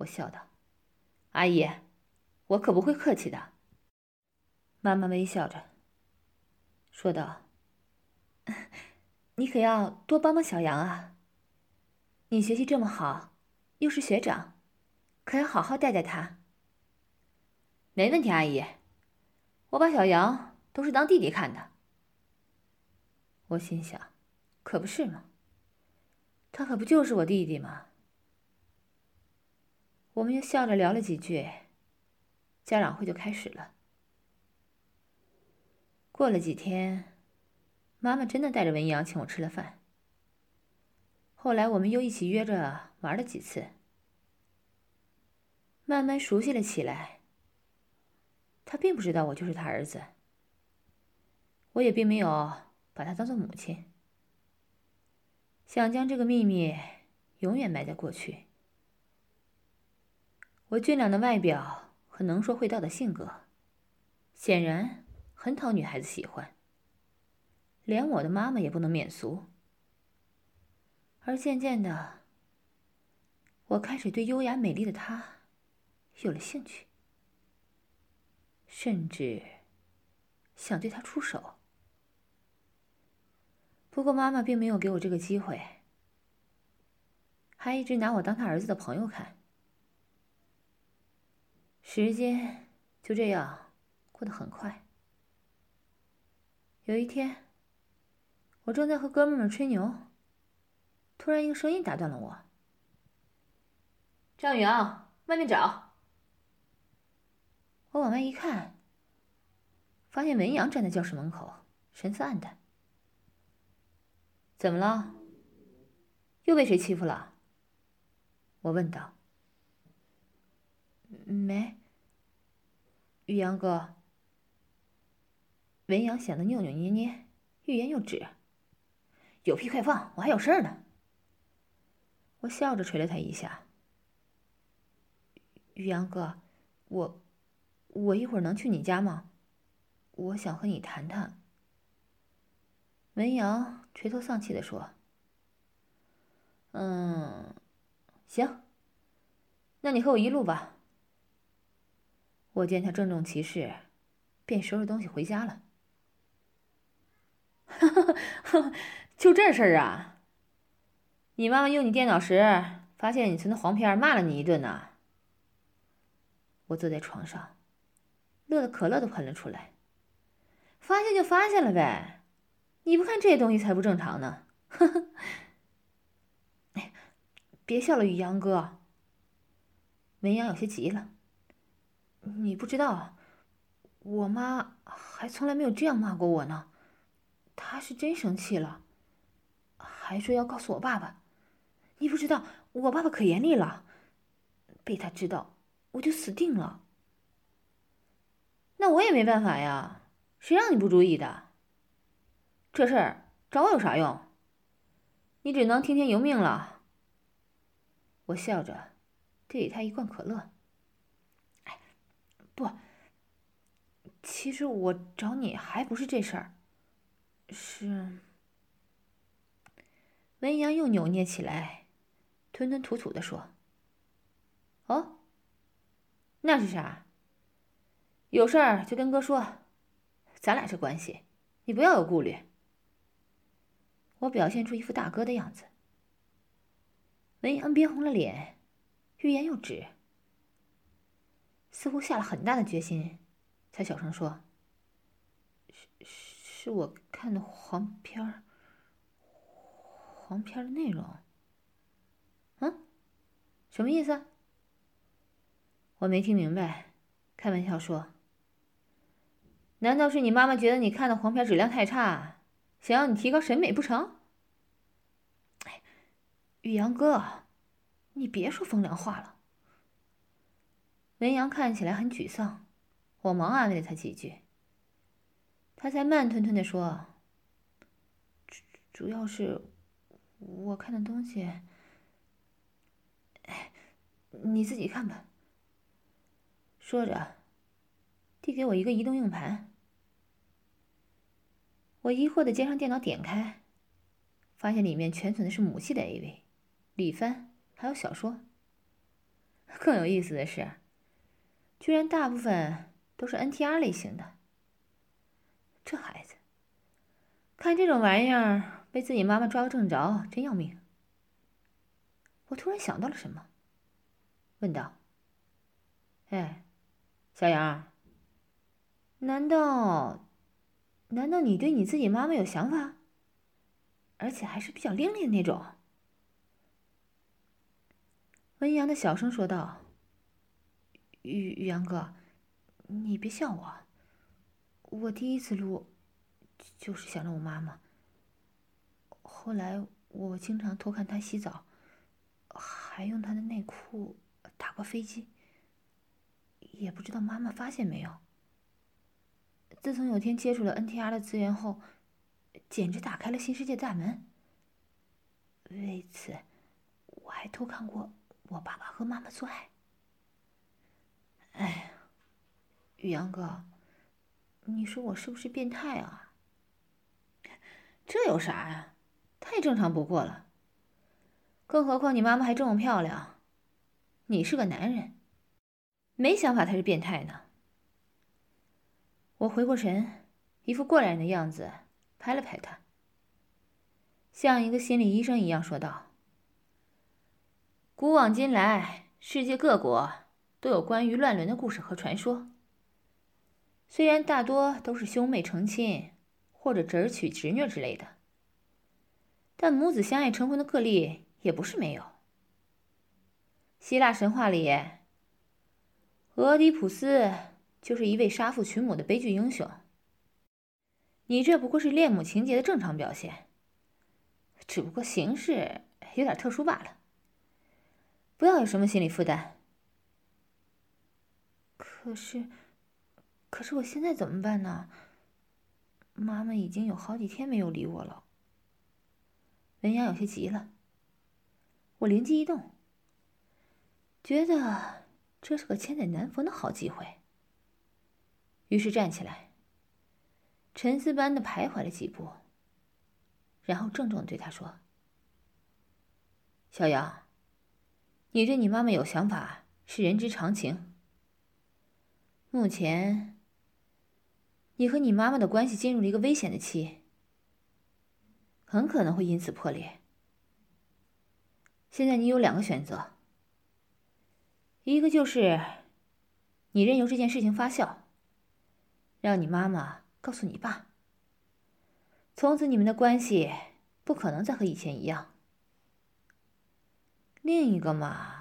我笑道：“阿姨，我可不会客气的。”妈妈微笑着说道：“ 你可要多帮帮小杨啊！你学习这么好，又是学长，可要好好带带他。”没问题，阿姨，我把小杨都是当弟弟看的。我心想，可不是嘛，他可不就是我弟弟吗？我们又笑着聊了几句，家长会就开始了。过了几天，妈妈真的带着文阳请我吃了饭。后来我们又一起约着玩了几次，慢慢熟悉了起来。他并不知道我就是他儿子，我也并没有把他当做母亲，想将这个秘密永远埋在过去。我俊朗的外表和能说会道的性格，显然很讨女孩子喜欢。连我的妈妈也不能免俗。而渐渐的，我开始对优雅美丽的她有了兴趣，甚至想对她出手。不过妈妈并没有给我这个机会，还一直拿我当她儿子的朋友看。时间就这样过得很快。有一天，我正在和哥们们吹牛，突然一个声音打断了我：“张宇阳，外面找！”我往外一看，发现文阳站在教室门口，神色黯淡。怎么了？又被谁欺负了？我问道。没。玉阳哥，文阳显得扭扭捏捏，欲言又止。有屁快放，我还有事儿呢。我笑着捶了他一下。玉阳哥，我，我一会儿能去你家吗？我想和你谈谈。文阳垂头丧气的说：“嗯，行，那你和我一路吧。”我见他郑重其事，便收拾东西回家了。就这事儿啊？你妈妈用你电脑时，发现你存的黄片，骂了你一顿呢。我坐在床上，乐的可乐都喷了出来。发现就发现了呗，你不看这些东西才不正常呢。呵呵。哎，别笑了，宇阳哥。文阳有些急了。你不知道，我妈还从来没有这样骂过我呢。她是真生气了，还说要告诉我爸爸。你不知道，我爸爸可严厉了，被他知道，我就死定了。那我也没办法呀，谁让你不注意的？这事儿找我有啥用？你只能听天由命了。我笑着，递给他一罐可乐。不，其实我找你还不是这事儿，是文阳又扭捏起来，吞吞吐吐的说：“哦，那是啥？有事儿就跟哥说，咱俩这关系，你不要有顾虑。”我表现出一副大哥的样子，文阳憋红了脸，欲言又止。似乎下了很大的决心，才小声说：“是是我看的黄片儿，黄片的内容。嗯，什么意思？我没听明白。开玩笑说：难道是你妈妈觉得你看的黄片质量太差，想要你提高审美不成？哎，宇阳哥，你别说风凉话了。”文阳看起来很沮丧，我忙安慰了他几句。他才慢吞吞的说：“主主要是我看的东西，哎，你自己看吧。”说着，递给我一个移动硬盘。我疑惑的接上电脑，点开，发现里面全存的是母系的 AV、李帆，还有小说。更有意思的是，居然大部分都是 NTR 类型的。这孩子，看这种玩意儿被自己妈妈抓个正着，真要命。我突然想到了什么，问道：“哎，小杨，难道，难道你对你自己妈妈有想法？而且还是比较另类的那种？”文阳的小声说道：“宇宇阳哥，你别笑我。我第一次录，就是想着我妈妈。后来我经常偷看她洗澡，还用她的内裤打过飞机。也不知道妈妈发现没有。自从有天接触了 NTR 的资源后，简直打开了新世界大门。为此，我还偷看过。”我爸爸和妈妈做爱。哎呀，宇阳哥，你说我是不是变态啊？这有啥呀？太正常不过了。更何况你妈妈还这么漂亮，你是个男人，没想法才是变态呢。我回过神，一副过来人的样子，拍了拍他，像一个心理医生一样说道。古往今来，世界各国都有关于乱伦的故事和传说。虽然大多都是兄妹成亲，或者侄儿娶侄女之类的，但母子相爱成婚的个例也不是没有。希腊神话里，俄狄浦斯就是一位杀父娶母的悲剧英雄。你这不过是恋母情节的正常表现，只不过形式有点特殊罢了。不要有什么心理负担。可是，可是我现在怎么办呢？妈妈已经有好几天没有理我了。文阳有些急了。我灵机一动，觉得这是个千载难逢的好机会。于是站起来，沉思般的徘徊了几步，然后郑重对他说：“小杨。”你对你妈妈有想法是人之常情。目前，你和你妈妈的关系进入了一个危险的期，很可能会因此破裂。现在你有两个选择：一个就是你任由这件事情发酵，让你妈妈告诉你爸，从此你们的关系不可能再和以前一样。另一个嘛，